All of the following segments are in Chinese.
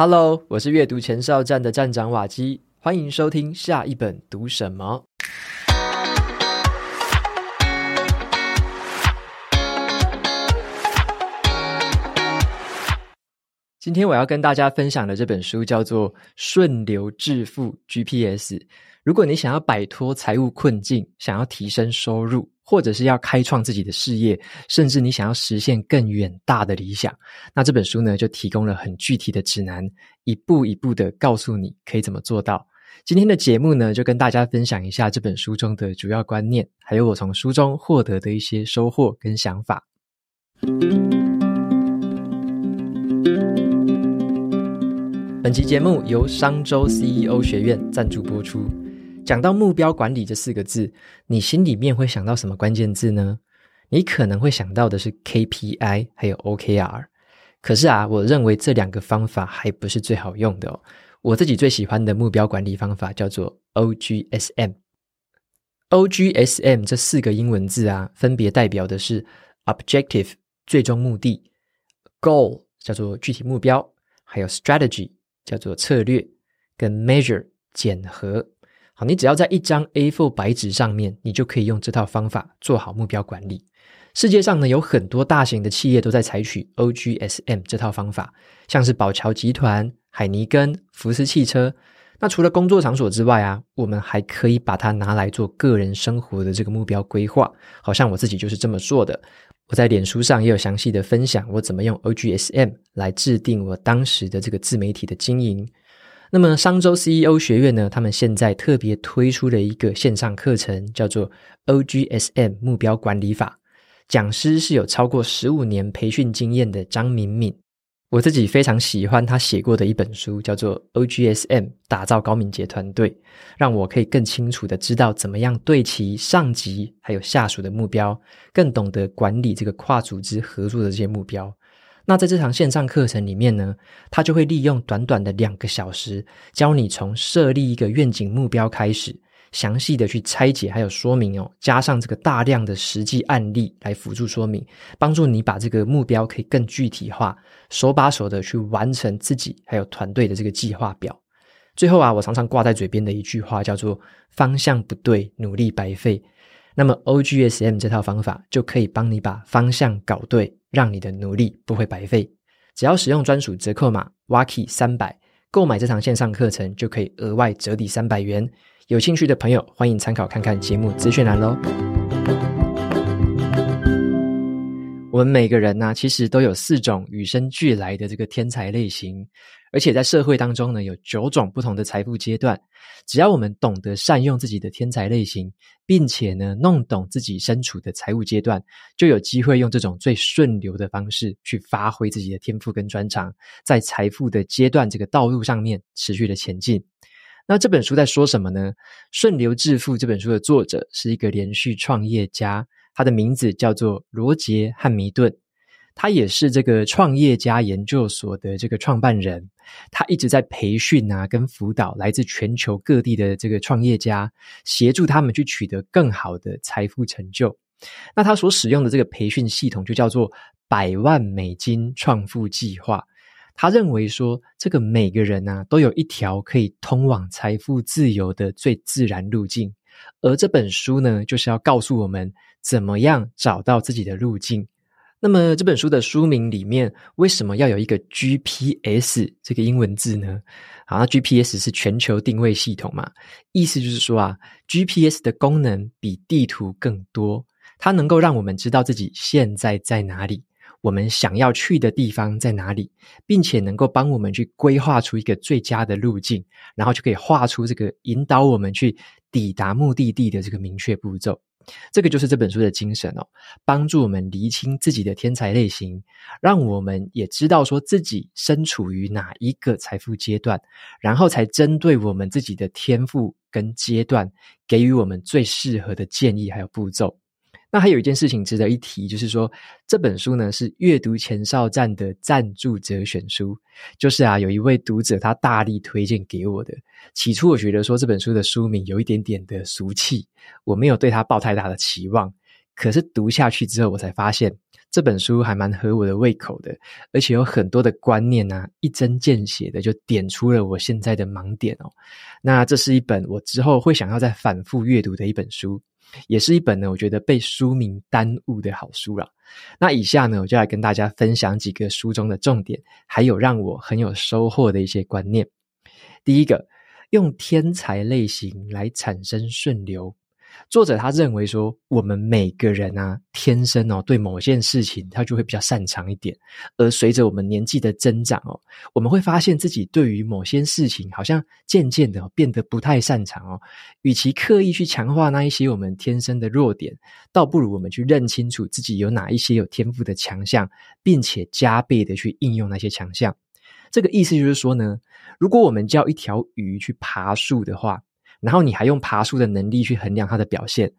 Hello，我是阅读前哨站的站长瓦基，欢迎收听下一本读什么。今天我要跟大家分享的这本书叫做《顺流致富 GPS》。如果你想要摆脱财务困境，想要提升收入，或者是要开创自己的事业，甚至你想要实现更远大的理想，那这本书呢，就提供了很具体的指南，一步一步的告诉你可以怎么做到。今天的节目呢，就跟大家分享一下这本书中的主要观念，还有我从书中获得的一些收获跟想法。本期节目由商周 CEO 学院赞助播出。讲到目标管理这四个字，你心里面会想到什么关键字呢？你可能会想到的是 KPI 还有 OKR。可是啊，我认为这两个方法还不是最好用的哦。我自己最喜欢的目标管理方法叫做 OGSM。OGSM 这四个英文字啊，分别代表的是 Objective 最终目的，Goal 叫做具体目标，还有 Strategy 叫做策略，跟 Measure 检核。好，你只要在一张 A4 白纸上面，你就可以用这套方法做好目标管理。世界上呢，有很多大型的企业都在采取 OGSM 这套方法，像是宝侨集团、海尼根、福斯汽车。那除了工作场所之外啊，我们还可以把它拿来做个人生活的这个目标规划。好像我自己就是这么做的。我在脸书上也有详细的分享，我怎么用 OGSM 来制定我当时的这个自媒体的经营。那么商周 CEO 学院呢，他们现在特别推出了一个线上课程，叫做 OGSM 目标管理法。讲师是有超过十五年培训经验的张敏敏。我自己非常喜欢他写过的一本书，叫做 OGSM 打造高敏捷团队，让我可以更清楚的知道怎么样对齐上级还有下属的目标，更懂得管理这个跨组织合作的这些目标。那在这堂线上课程里面呢，他就会利用短短的两个小时，教你从设立一个愿景目标开始，详细的去拆解还有说明哦，加上这个大量的实际案例来辅助说明，帮助你把这个目标可以更具体化，手把手的去完成自己还有团队的这个计划表。最后啊，我常常挂在嘴边的一句话叫做“方向不对，努力白费”。那么 OGSM 这套方法就可以帮你把方向搞对。让你的努力不会白费，只要使用专属折扣码 WAKI 三百，购买这堂线上课程就可以额外折抵三百元。有兴趣的朋友，欢迎参考看看节目资讯栏喽。我们每个人呢、其实都有四种与生俱来的这个天才类型。而且在社会当中呢，有九种不同的财富阶段。只要我们懂得善用自己的天才类型，并且呢，弄懂自己身处的财务阶段，就有机会用这种最顺流的方式去发挥自己的天赋跟专长，在财富的阶段这个道路上面持续的前进。那这本书在说什么呢？《顺流致富》这本书的作者是一个连续创业家，他的名字叫做罗杰·汉弥顿。他也是这个创业家研究所的这个创办人，他一直在培训啊，跟辅导来自全球各地的这个创业家，协助他们去取得更好的财富成就。那他所使用的这个培训系统就叫做百万美金创富计划。他认为说，这个每个人啊，都有一条可以通往财富自由的最自然路径，而这本书呢，就是要告诉我们怎么样找到自己的路径。那么这本书的书名里面为什么要有一个 GPS 这个英文字呢？啊，GPS 是全球定位系统嘛，意思就是说啊，GPS 的功能比地图更多，它能够让我们知道自己现在在哪里，我们想要去的地方在哪里，并且能够帮我们去规划出一个最佳的路径，然后就可以画出这个引导我们去抵达目的地的这个明确步骤。这个就是这本书的精神哦，帮助我们厘清自己的天才类型，让我们也知道说自己身处于哪一个财富阶段，然后才针对我们自己的天赋跟阶段，给予我们最适合的建议还有步骤。那还有一件事情值得一提，就是说这本书呢是阅读前哨站的赞助者选书，就是啊有一位读者他大力推荐给我的。起初我觉得说这本书的书名有一点点的俗气，我没有对他抱太大的期望。可是读下去之后，我才发现这本书还蛮合我的胃口的，而且有很多的观念啊，一针见血的就点出了我现在的盲点哦。那这是一本我之后会想要再反复阅读的一本书，也是一本呢，我觉得被书名耽误的好书了。那以下呢，我就来跟大家分享几个书中的重点，还有让我很有收获的一些观念。第一个，用天才类型来产生顺流。作者他认为说，我们每个人啊，天生哦，对某件事情他就会比较擅长一点。而随着我们年纪的增长哦，我们会发现自己对于某些事情，好像渐渐的变得不太擅长哦。与其刻意去强化那一些我们天生的弱点，倒不如我们去认清楚自己有哪一些有天赋的强项，并且加倍的去应用那些强项。这个意思就是说呢，如果我们叫一条鱼去爬树的话，然后你还用爬树的能力去衡量他的表现，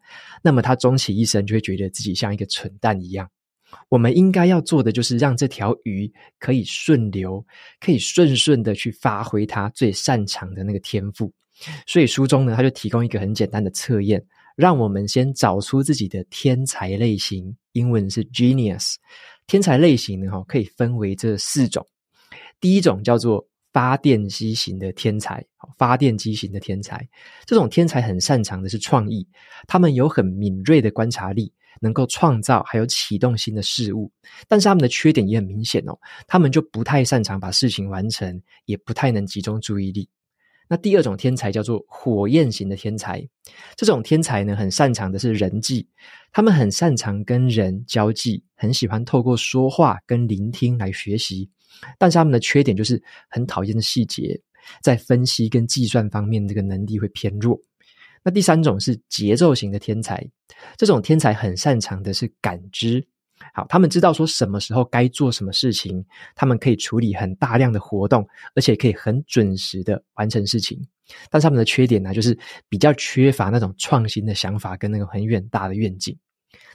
那么他终其一生就会觉得自己像一个蠢蛋一样。我们应该要做的就是让这条鱼可以顺流，可以顺顺的去发挥它最擅长的那个天赋。所以书中呢，他就提供一个很简单的测验，让我们先找出自己的天才类型，英文是 genius。天才类型呢，哈，可以分为这四种。第一种叫做发电机型的天才，发电机型的天才，这种天才很擅长的是创意，他们有很敏锐的观察力，能够创造还有启动新的事物。但是他们的缺点也很明显哦，他们就不太擅长把事情完成，也不太能集中注意力。那第二种天才叫做火焰型的天才，这种天才呢，很擅长的是人际，他们很擅长跟人交际，很喜欢透过说话跟聆听来学习。但是他们的缺点就是很讨厌的细节，在分析跟计算方面，这个能力会偏弱。那第三种是节奏型的天才，这种天才很擅长的是感知，好，他们知道说什么时候该做什么事情，他们可以处理很大量的活动，而且可以很准时的完成事情。但是他们的缺点呢，就是比较缺乏那种创新的想法跟那个很远大的愿景。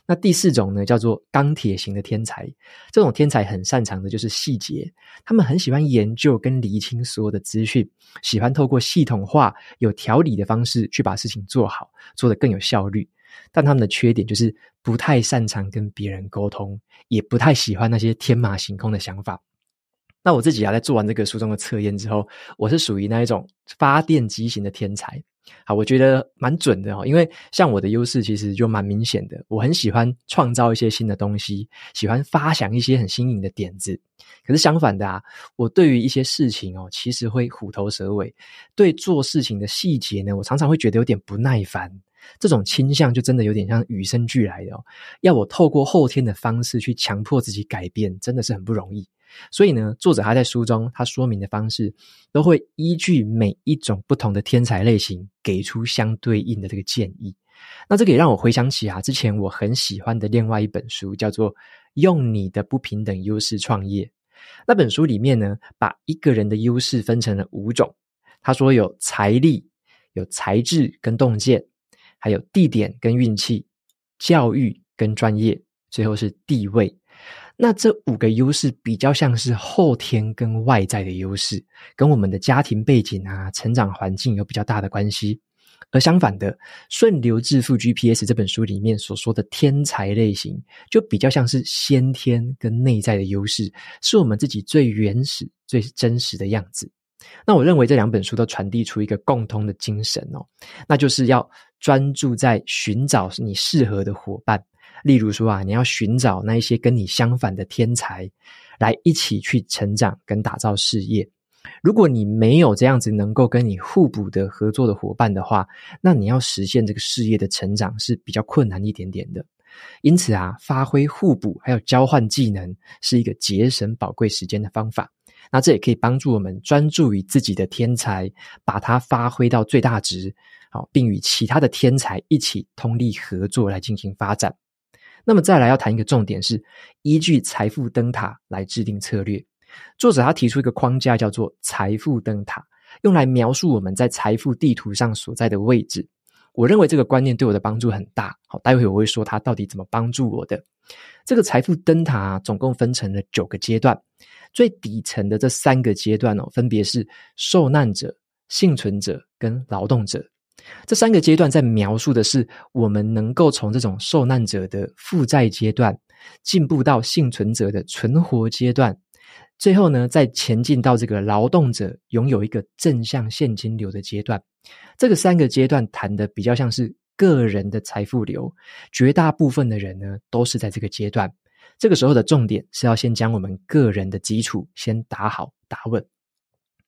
那第四种呢，叫做钢铁型的天才。这种天才很擅长的就是细节，他们很喜欢研究跟厘清所有的资讯，喜欢透过系统化、有条理的方式去把事情做好，做得更有效率。但他们的缺点就是不太擅长跟别人沟通，也不太喜欢那些天马行空的想法。那我自己啊，在做完这个书中的测验之后，我是属于那一种发电机型的天才。好，我觉得蛮准的哦，因为像我的优势其实就蛮明显的，我很喜欢创造一些新的东西，喜欢发想一些很新颖的点子。可是相反的啊，我对于一些事情哦，其实会虎头蛇尾，对做事情的细节呢，我常常会觉得有点不耐烦。这种倾向就真的有点像与生俱来的哦，要我透过后天的方式去强迫自己改变，真的是很不容易。所以呢，作者他在书中他说明的方式，都会依据每一种不同的天才类型，给出相对应的这个建议。那这个也让我回想起啊，之前我很喜欢的另外一本书，叫做《用你的不平等优势创业》。那本书里面呢，把一个人的优势分成了五种。他说有财力、有才智跟洞见，还有地点跟运气、教育跟专业，最后是地位。那这五个优势比较像是后天跟外在的优势，跟我们的家庭背景啊、成长环境有比较大的关系。而相反的，《顺流致富 GPS》这本书里面所说的天才类型，就比较像是先天跟内在的优势，是我们自己最原始、最真实的样子。那我认为这两本书都传递出一个共通的精神哦，那就是要专注在寻找你适合的伙伴。例如说啊，你要寻找那一些跟你相反的天才，来一起去成长跟打造事业。如果你没有这样子能够跟你互补的合作的伙伴的话，那你要实现这个事业的成长是比较困难一点点的。因此啊，发挥互补还有交换技能是一个节省宝贵时间的方法。那这也可以帮助我们专注于自己的天才，把它发挥到最大值，好，并与其他的天才一起通力合作来进行发展。那么再来要谈一个重点是，依据财富灯塔来制定策略。作者他提出一个框架叫做财富灯塔，用来描述我们在财富地图上所在的位置。我认为这个观念对我的帮助很大。好，待会我会说它到底怎么帮助我的。这个财富灯塔，总共分成了九个阶段，最底层的这三个阶段哦，分别是受难者、幸存者跟劳动者。这三个阶段在描述的是我们能够从这种受难者的负债阶段，进步到幸存者的存活阶段，最后呢，再前进到这个劳动者拥有一个正向现金流的阶段。这个三个阶段谈的比较像是个人的财富流，绝大部分的人呢都是在这个阶段。这个时候的重点是要先将我们个人的基础先打好打稳，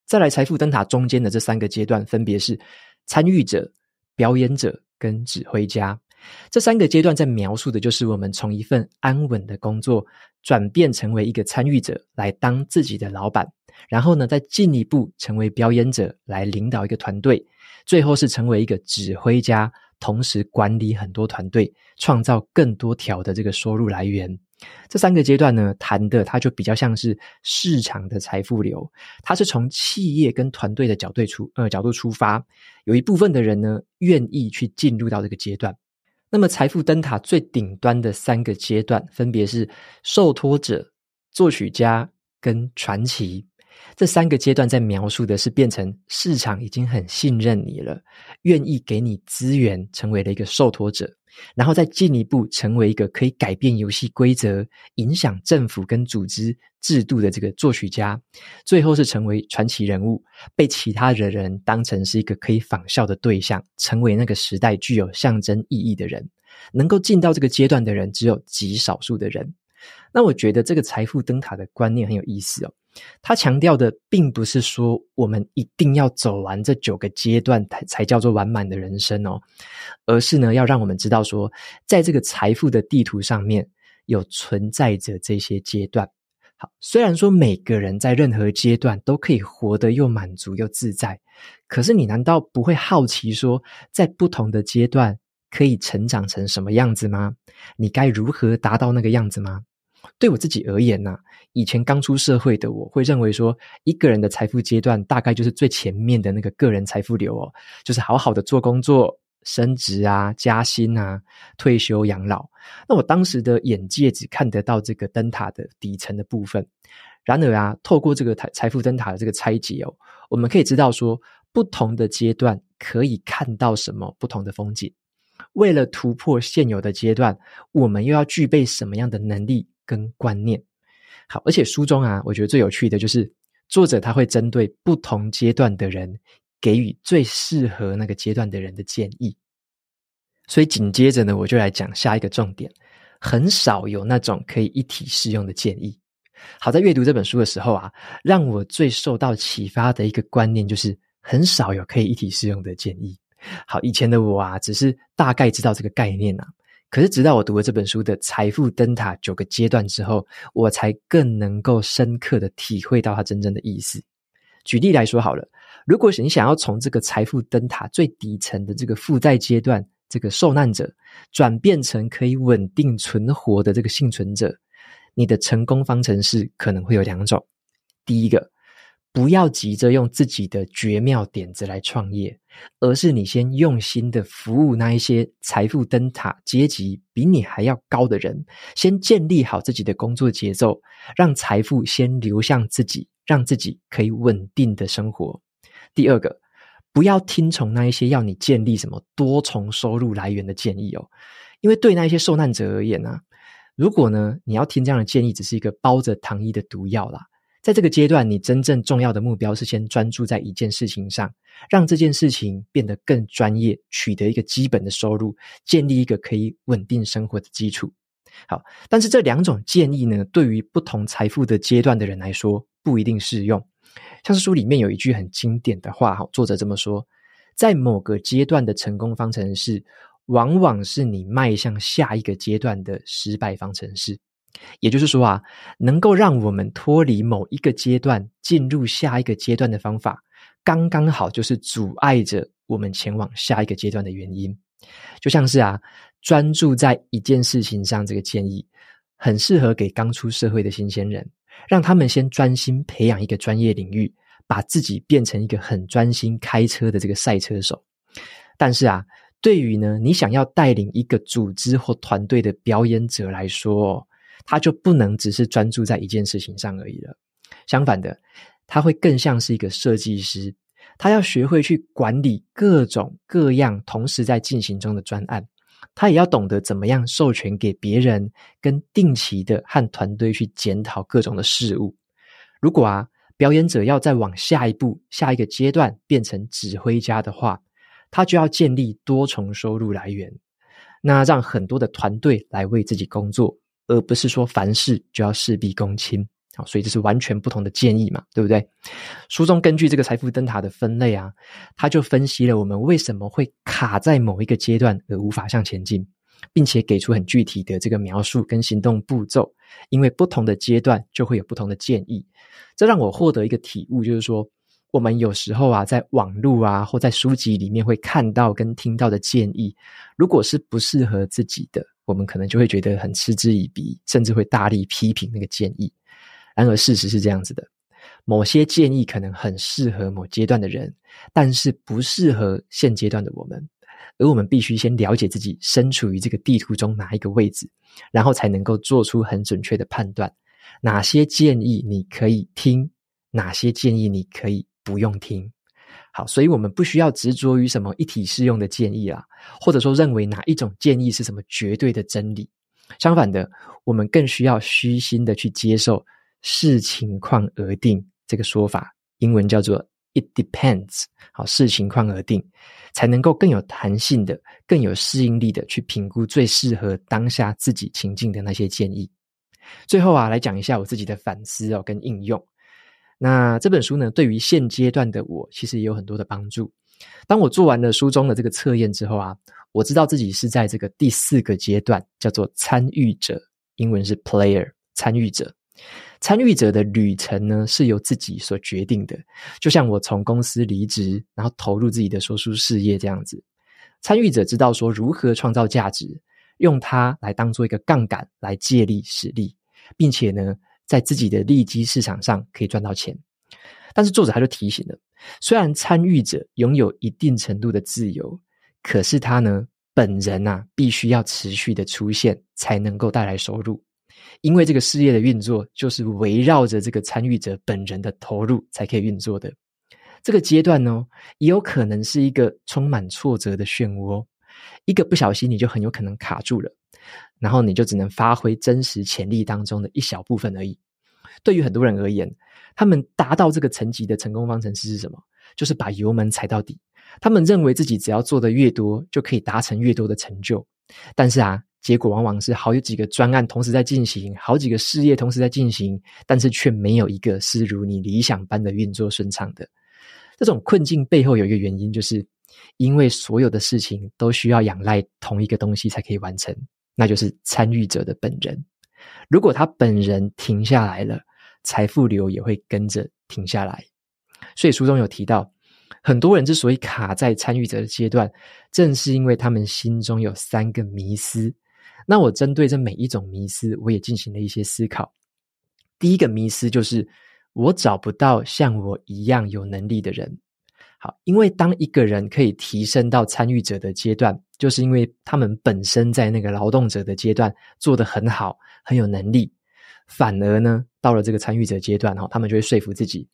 再来财富灯塔中间的这三个阶段，分别是参与者、表演者跟指挥家。这三个阶段在描述的就是我们从一份安稳的工作转变成为一个参与者，来当自己的老板，然后呢，再进一步成为表演者，来领导一个团队，最后是成为一个指挥家，同时管理很多团队，创造更多条的这个收入来源。这三个阶段呢，谈的它就比较像是市场的财富流，它是从企业跟团队的角度出呃角度出发，有一部分的人呢愿意去进入到这个阶段。那么财富灯塔最顶端的三个阶段，分别是受托者、作曲家跟传奇。这三个阶段在描述的是变成市场已经很信任你了，愿意给你资源，成为了一个受托者，然后再进一步成为一个可以改变游戏规则、影响政府跟组织制度的这个作曲家，最后是成为传奇人物，被其他的人当成是一个可以仿效的对象，成为那个时代具有象征意义的人。能够进到这个阶段的人，只有极少数的人。那我觉得这个财富灯塔的观念很有意思哦。他强调的并不是说我们一定要走完这九个阶段才才叫做完满的人生哦，而是呢要让我们知道说，在这个财富的地图上面有存在着这些阶段。好，虽然说每个人在任何阶段都可以活得又满足又自在，可是你难道不会好奇说，在不同的阶段可以成长成什么样子吗？你该如何达到那个样子吗？对我自己而言呢、啊，以前刚出社会的我会认为说，一个人的财富阶段大概就是最前面的那个个人财富流哦，就是好好的做工作、升职啊、加薪啊、退休养老。那我当时的眼界只看得到这个灯塔的底层的部分。然而啊，透过这个财财富灯塔的这个拆解哦，我们可以知道说，不同的阶段可以看到什么不同的风景。为了突破现有的阶段，我们又要具备什么样的能力？跟观念好，而且书中啊，我觉得最有趣的就是作者他会针对不同阶段的人给予最适合那个阶段的人的建议。所以紧接着呢，我就来讲下一个重点：很少有那种可以一体适用的建议。好，在阅读这本书的时候啊，让我最受到启发的一个观念就是很少有可以一体适用的建议。好，以前的我啊，只是大概知道这个概念啊。可是，直到我读了这本书的财富灯塔九个阶段之后，我才更能够深刻的体会到它真正的意思。举例来说好了，如果你想要从这个财富灯塔最底层的这个负债阶段，这个受难者，转变成可以稳定存活的这个幸存者，你的成功方程式可能会有两种。第一个。不要急着用自己的绝妙点子来创业，而是你先用心的服务那一些财富灯塔阶级比你还要高的人，先建立好自己的工作节奏，让财富先流向自己，让自己可以稳定的生活。第二个，不要听从那一些要你建立什么多重收入来源的建议哦，因为对那一些受难者而言呢、啊，如果呢你要听这样的建议，只是一个包着糖衣的毒药啦。在这个阶段，你真正重要的目标是先专注在一件事情上，让这件事情变得更专业，取得一个基本的收入，建立一个可以稳定生活的基础。好，但是这两种建议呢，对于不同财富的阶段的人来说，不一定适用。像是书里面有一句很经典的话，哈，作者这么说：在某个阶段的成功方程式，往往是你迈向下一个阶段的失败方程式。也就是说啊，能够让我们脱离某一个阶段，进入下一个阶段的方法，刚刚好就是阻碍着我们前往下一个阶段的原因。就像是啊，专注在一件事情上，这个建议很适合给刚出社会的新鲜人，让他们先专心培养一个专业领域，把自己变成一个很专心开车的这个赛车手。但是啊，对于呢，你想要带领一个组织或团队的表演者来说，他就不能只是专注在一件事情上而已了。相反的，他会更像是一个设计师，他要学会去管理各种各样同时在进行中的专案，他也要懂得怎么样授权给别人，跟定期的和团队去检讨各种的事务。如果啊，表演者要再往下一步、下一个阶段变成指挥家的话，他就要建立多重收入来源，那让很多的团队来为自己工作，而不是说凡事就要事必躬亲。好，所以这是完全不同的建议嘛，对不对？书中根据这个财富灯塔的分类啊，他就分析了我们为什么会卡在某一个阶段而无法向前进，并且给出很具体的这个描述跟行动步骤。因为不同的阶段就会有不同的建议，这让我获得一个体悟，就是说，我们有时候啊，在网络啊或在书籍里面会看到跟听到的建议，如果是不适合自己的，我们可能就会觉得很嗤之以鼻，甚至会大力批评那个建议。然而，事实是这样子的：某些建议可能很适合某阶段的人，但是不适合现阶段的我们。而我们必须先了解自己身处于这个地图中哪一个位置，然后才能够做出很准确的判断：哪些建议你可以听，哪些建议你可以不用听。好，所以我们不需要执着于什么一体适用的建议啦，或者说认为哪一种建议是什么绝对的真理。相反的，我们更需要虚心的去接受。视情况而定这个说法，英文叫做 "It depends"。好，视情况而定，才能够更有弹性的、更有适应力的去评估最适合当下自己情境的那些建议。最后啊，来讲一下我自己的反思哦，跟应用。那这本书呢，对于现阶段的我，其实也有很多的帮助。当我做完了书中的这个测验之后啊，我知道自己是在这个第四个阶段，叫做参与者，英文是 Player，参与者。参与者的旅程呢，是由自己所决定的。就像我从公司离职，然后投入自己的说书事业这样子。参与者知道说如何创造价值，用它来当做一个杠杆来借力使力，并且呢，在自己的利基市场上可以赚到钱。但是作者他就提醒了，虽然参与者拥有一定程度的自由，可是他呢，本人呐、啊，必须要持续的出现，才能够带来收入。因为这个事业的运作，就是围绕着这个参与者本人的投入才可以运作的。这个阶段呢，也有可能是一个充满挫折的漩涡，一个不小心你就很有可能卡住了，然后你就只能发挥真实潜力当中的一小部分而已。对于很多人而言，他们达到这个层级的成功方程式是什么？就是把油门踩到底。他们认为自己只要做的越多，就可以达成越多的成就。但是啊。结果往往是好有几个专案同时在进行，好几个事业同时在进行，但是却没有一个是如你理想般的运作顺畅的。这种困境背后有一个原因，就是因为所有的事情都需要仰赖同一个东西才可以完成，那就是参与者的本人。如果他本人停下来了，财富流也会跟着停下来。所以书中有提到，很多人之所以卡在参与者的阶段，正是因为他们心中有三个迷思。那我针对这每一种迷思，我也进行了一些思考。第一个迷思就是，我找不到像我一样有能力的人。好，因为当一个人可以提升到参与者的阶段，就是因为他们本身在那个劳动者的阶段做得很好，很有能力。反而呢，到了这个参与者阶段，哈，他们就会说服自己，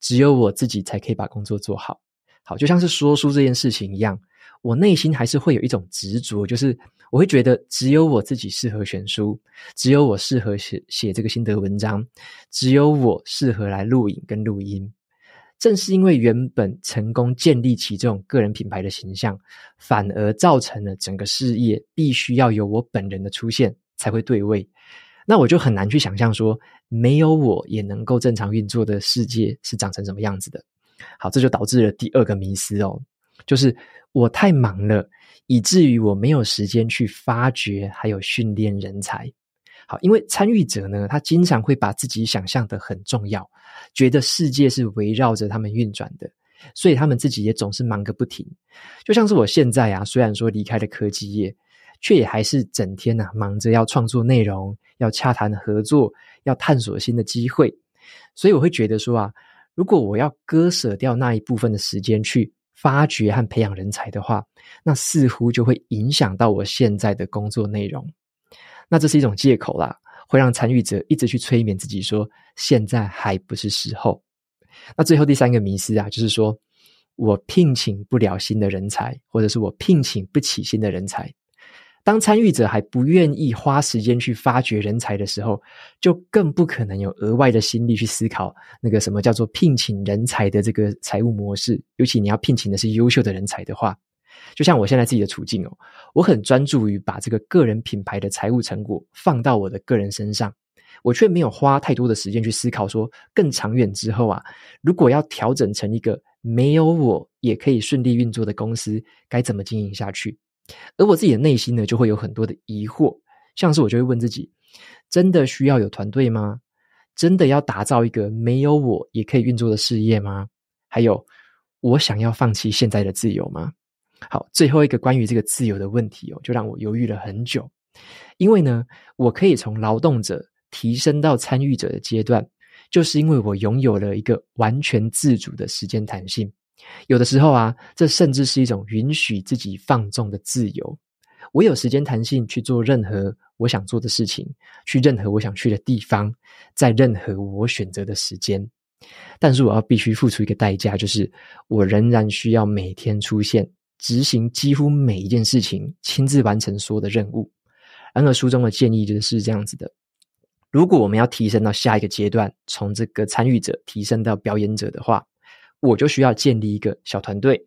只有我自己才可以把工作做好。好，就像是说书这件事情一样。我内心还是会有一种执着，就是我会觉得只有我自己适合选书，只有我适合写写这个心得文章，只有我适合来录影跟录音。正是因为原本成功建立起这种个人品牌的形象，反而造成了整个事业必须要有我本人的出现才会对位。那我就很难去想象说，没有我也能够正常运作的世界是长成什么样子的。好，这就导致了第二个迷思哦。就是我太忙了，以至于我没有时间去发掘还有训练人才。好，因为参与者呢，他经常会把自己想象得很重要，觉得世界是围绕着他们运转的，所以他们自己也总是忙个不停。就像是我现在啊，虽然说离开了科技业，却也还是整天呐、忙着要创作内容，要洽谈合作，要探索新的机会。所以我会觉得说啊，如果我要割舍掉那一部分的时间去。发掘和培养人才的话，那似乎就会影响到我现在的工作内容。那这是一种借口啦，会让参与者一直去催眠自己说，现在还不是时候。那最后第三个迷思啊，就是说我聘请不了新的人才，或者是我聘请不起新的人才。当参与者还不愿意花时间去发掘人才的时候，就更不可能有额外的心力去思考那个什么叫做聘请人才的这个财务模式。尤其你要聘请的是优秀的人才的话，就像我现在自己的处境哦，我很专注于把这个个人品牌的财务成果放到我的个人身上，我却没有花太多的时间去思考说更长远之后啊，如果要调整成一个没有我也可以顺利运作的公司，该怎么经营下去。而我自己的内心呢，就会有很多的疑惑，像是我就会问自己：真的需要有团队吗？真的要打造一个没有我也可以运作的事业吗？还有，我想要放弃现在的自由吗？好，最后一个关于这个自由的问题哦，就让我犹豫了很久。因为呢，我可以从劳动者提升到参与者的阶段，就是因为我拥有了一个完全自主的时间弹性。有的时候啊，这甚至是一种允许自己放纵的自由。我有时间弹性去做任何我想做的事情，去任何我想去的地方，在任何我选择的时间。但是我要必须付出一个代价，就是我仍然需要每天出现，执行几乎每一件事情，亲自完成所有的任务。然而书中的建议就是这样子的：如果我们要提升到下一个阶段，从这个参与者提升到表演者的话。我就需要建立一个小团队，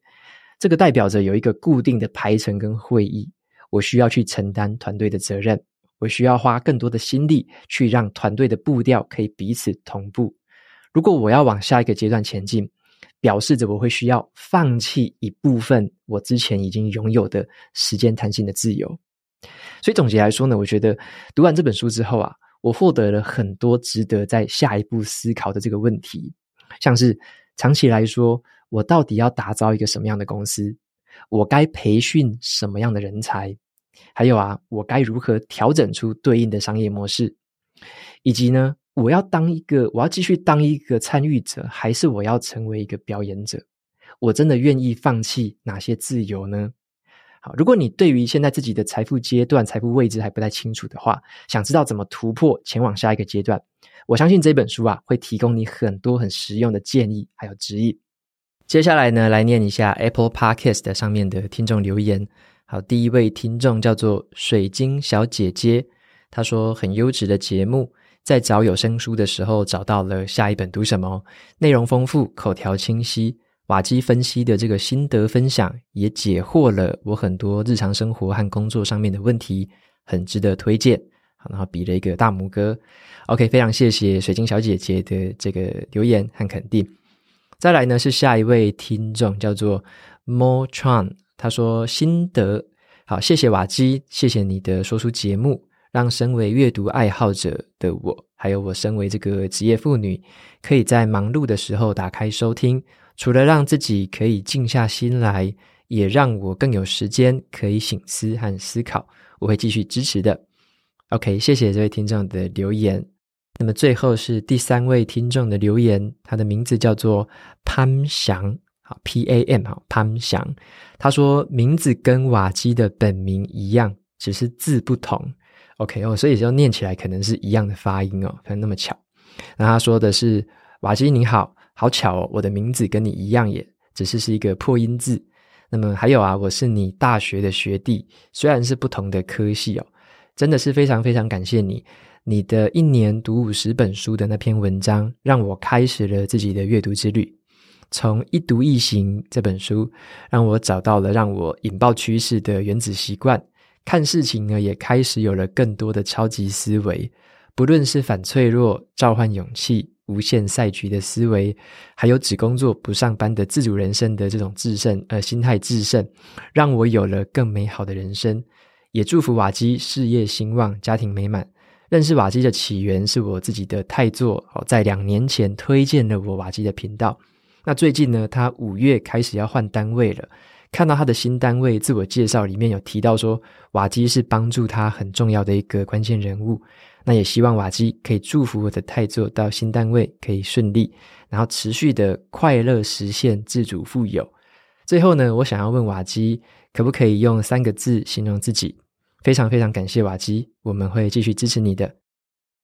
这个代表着有一个固定的排程跟会议，我需要去承担团队的责任，我需要花更多的心力去让团队的步调可以彼此同步。如果我要往下一个阶段前进，表示着我会需要放弃一部分我之前已经拥有的时间弹性的自由。所以总结来说呢，我觉得读完这本书之后啊，我获得了很多值得在下一步思考的这个问题，像是。长期来说，我到底要打造一个什么样的公司？我该培训什么样的人才？还有啊，我该如何调整出对应的商业模式？以及呢，我要当一个，我要继续当一个参与者，还是我要成为一个表演者？我真的愿意放弃哪些自由呢？好，如果你对于现在自己的财富阶段、财富位置还不太清楚的话，想知道怎么突破，前往下一个阶段。我相信这本书啊，会提供你很多很实用的建议，还有指引。接下来呢，来念一下 Apple Podcast 上面的听众留言。好，第一位听众叫做水晶小姐姐，她说很优质的节目，在找有声书的时候找到了下一本读什么，内容丰富，口条清晰，瓦基分析的这个心得分享也解惑了我很多日常生活和工作上面的问题，很值得推荐。好然后比了一个大拇哥，OK，非常谢谢水晶小姐姐的这个留言和肯定。再来呢是下一位听众叫做 Mo Chuan，他说心得好，谢谢瓦基，谢谢你的说书节目，让身为阅读爱好者的我，还有我身为这个职业妇女，可以在忙碌的时候打开收听，除了让自己可以静下心来，也让我更有时间可以醒思和思考，我会继续支持的。OK，谢谢这位听众的留言。那么最后是第三位听众的留言，他的名字叫做潘翔，好，P A M，好，潘翔。他说名字跟瓦基的本名一样，只是字不同。OK 哦，所以就念起来可能是一样的发音哦，可能那么巧。那他说的是瓦基你好，好巧哦，我的名字跟你一样耶，只是是一个破音字。那么还有啊，我是你大学的学弟，虽然是不同的科系哦。真的是非常非常感谢你，你的一年读五十本书的那篇文章，让我开始了自己的阅读之旅。从一读一行这本书，让我找到了让我引爆趋势的原子习惯，看事情呢也开始有了更多的超级思维。不论是反脆弱、召唤勇气、无限赛局的思维，还有只工作不上班的自主人生的这种制胜呃心态制胜，让我有了更美好的人生。也祝福瓦基事业兴旺，家庭美满。认识瓦基的起源是我自己的太座哦，在两年前推荐了我瓦基的频道。那最近呢，他五月开始要换单位了，看到他的新单位自我介绍里面有提到说，瓦基是帮助他很重要的一个关键人物。那也希望瓦基可以祝福我的太座到新单位可以顺利，然后持续的快乐实现自主富有。最后呢，我想要问瓦基，可不可以用三个字形容自己？非常非常感谢瓦基，我们会继续支持你的。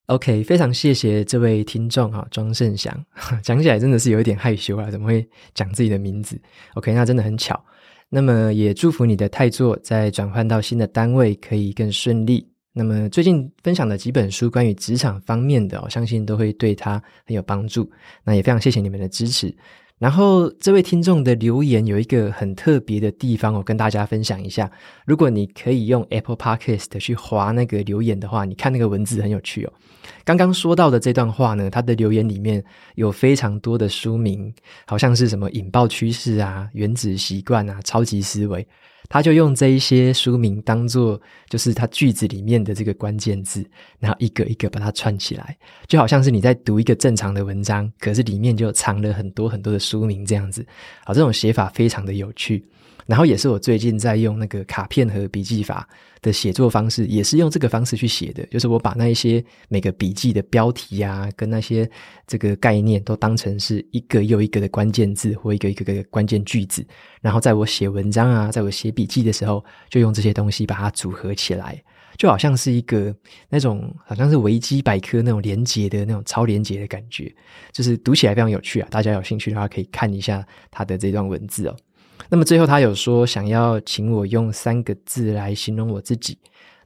OK，非常谢谢这位听众哈，庄胜祥，讲起来真的是有一点害羞啊，怎么会讲自己的名字？OK，那真的很巧。那么也祝福你的太座在转换到新的单位可以更顺利。那么最近分享的几本书关于职场方面的，我相信都会对他很有帮助。那也非常谢谢你们的支持。然后这位听众的留言有一个很特别的地方，我跟大家分享一下。如果你可以用 Apple Podcast 去划那个留言的话，你看那个文字很有趣哦。刚刚说到的这段话呢，它的留言里面有非常多的书名，好像是什么引爆趋势啊、原子习惯啊、超级思维。他就用这一些书名当做就是他句子里面的这个关键字，然后一个一个把它串起来，就好像是你在读一个正常的文章，可是里面就藏了很多很多的书名这样子。好，这种写法非常的有趣。然后也是我最近在用那个卡片和笔记法的写作方式，也是用这个方式去写的。就是我把那一些每个笔记的标题啊，跟那些这个概念都当成是一个又一个的关键字或一个一个的关键句子，然后在我写文章啊，在我写笔记的时候，就用这些东西把它组合起来，就好像是一个那种好像是维基百科那种连结的那种超连结的感觉，就是读起来非常有趣啊！大家有兴趣的话，可以看一下他的这段文字哦。那么最后他有说想要请我用三个字来形容我自己，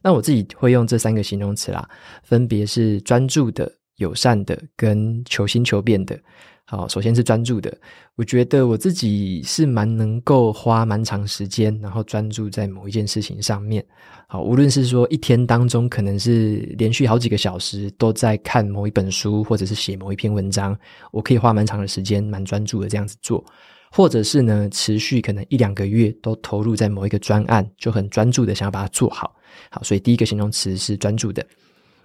那我自己会用这三个形容词啦，分别是专注的、友善的跟求新求变的。好，首先是专注的，我觉得我自己是蛮能够花蛮长时间，然后专注在某一件事情上面。好，无论是说一天当中可能是连续好几个小时都在看某一本书，或者是写某一篇文章，我可以花蛮长的时间，蛮专注的这样子做。或者是呢，持续可能一两个月都投入在某一个专案，就很专注的想要把它做好。好，所以第一个形容词是专注的。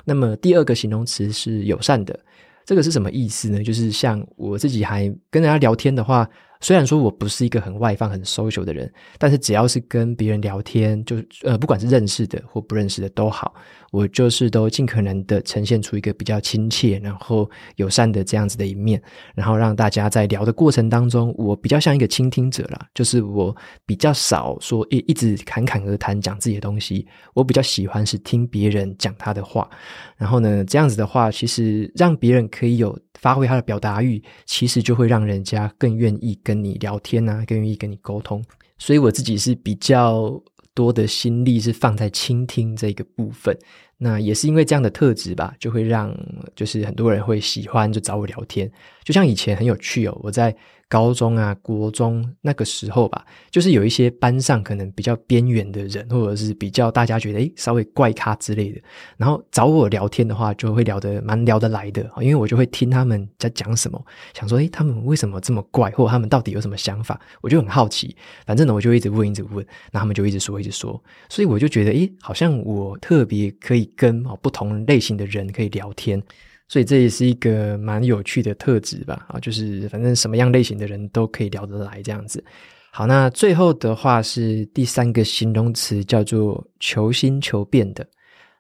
那么第二个形容词是友善的。这个是什么意思呢？就是像我自己还跟人家聊天的话。虽然说我不是一个很外放、很 social 的人，但是只要是跟别人聊天，就呃，不管是认识的或不认识的都好，我就是都尽可能的呈现出一个比较亲切、然后友善的这样子的一面，然后让大家在聊的过程当中，我比较像一个倾听者啦，就是我比较少说一一直侃侃而谈讲自己的东西，我比较喜欢是听别人讲他的话，然后呢，这样子的话，其实让别人可以有。发挥他的表达欲，其实就会让人家更愿意跟你聊天啊，更愿意跟你沟通。所以我自己是比较多的心力是放在倾听这个部分。那也是因为这样的特质吧，就会让就是很多人会喜欢就找我聊天。就像以前很有趣哦，我在。高中啊，国中那个时候吧，就是有一些班上可能比较边缘的人，或者是比较大家觉得诶稍微怪咖之类的，然后找我聊天的话，就会聊得蛮聊得来的，因为我就会听他们在讲什么，想说诶他们为什么这么怪，或者他们到底有什么想法，我就很好奇。反正呢，我就一直问，一直问，那他们就一直说，一直说，所以我就觉得诶好像我特别可以跟不同类型的人可以聊天。所以这也是一个蛮有趣的特质吧，啊，就是反正什么样类型的人都可以聊得来这样子。好，那最后的话是第三个形容词，叫做求新求变的。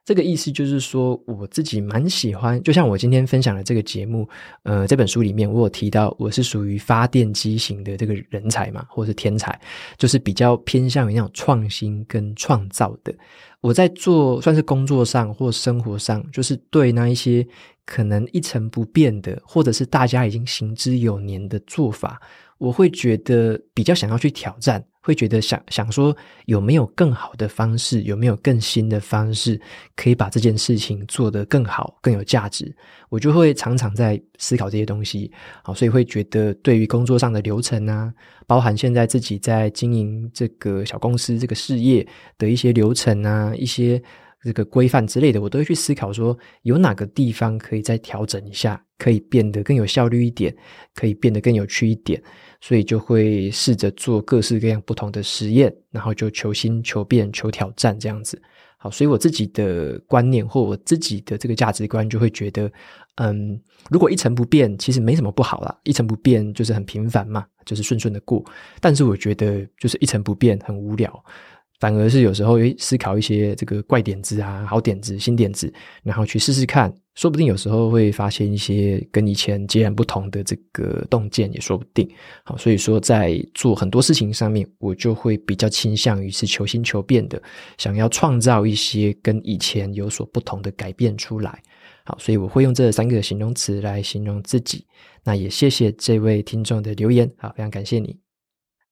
这个意思就是说，我自己蛮喜欢，就像我今天分享的这个节目，呃，这本书里面我有提到，我是属于发电机型的这个人才嘛，或是天才，就是比较偏向于那种创新跟创造的。我在做算是工作上或生活上，就是对那一些可能一成不变的，或者是大家已经行之有年的做法，我会觉得比较想要去挑战。会觉得想想说有没有更好的方式，有没有更新的方式，可以把这件事情做得更好、更有价值。我就会常常在思考这些东西，好，所以会觉得对于工作上的流程啊，包含现在自己在经营这个小公司这个事业的一些流程啊，一些这个规范之类的，我都会去思考说有哪个地方可以再调整一下，可以变得更有效率一点，可以变得更有趣一点。所以就会试着做各式各样不同的实验，然后就求新求变、求挑战这样子。好，所以我自己的观念或我自己的这个价值观就会觉得，嗯，如果一成不变，其实没什么不好啦。一成不变就是很平凡嘛，就是顺顺的过。但是我觉得，就是一成不变很无聊。反而是有时候会思考一些这个怪点子啊、好点子、新点子，然后去试试看，说不定有时候会发现一些跟以前截然不同的这个洞见，也说不定。好，所以说在做很多事情上面，我就会比较倾向于是求新求变的，想要创造一些跟以前有所不同的改变出来。好，所以我会用这三个形容词来形容自己。那也谢谢这位听众的留言，好，非常感谢你。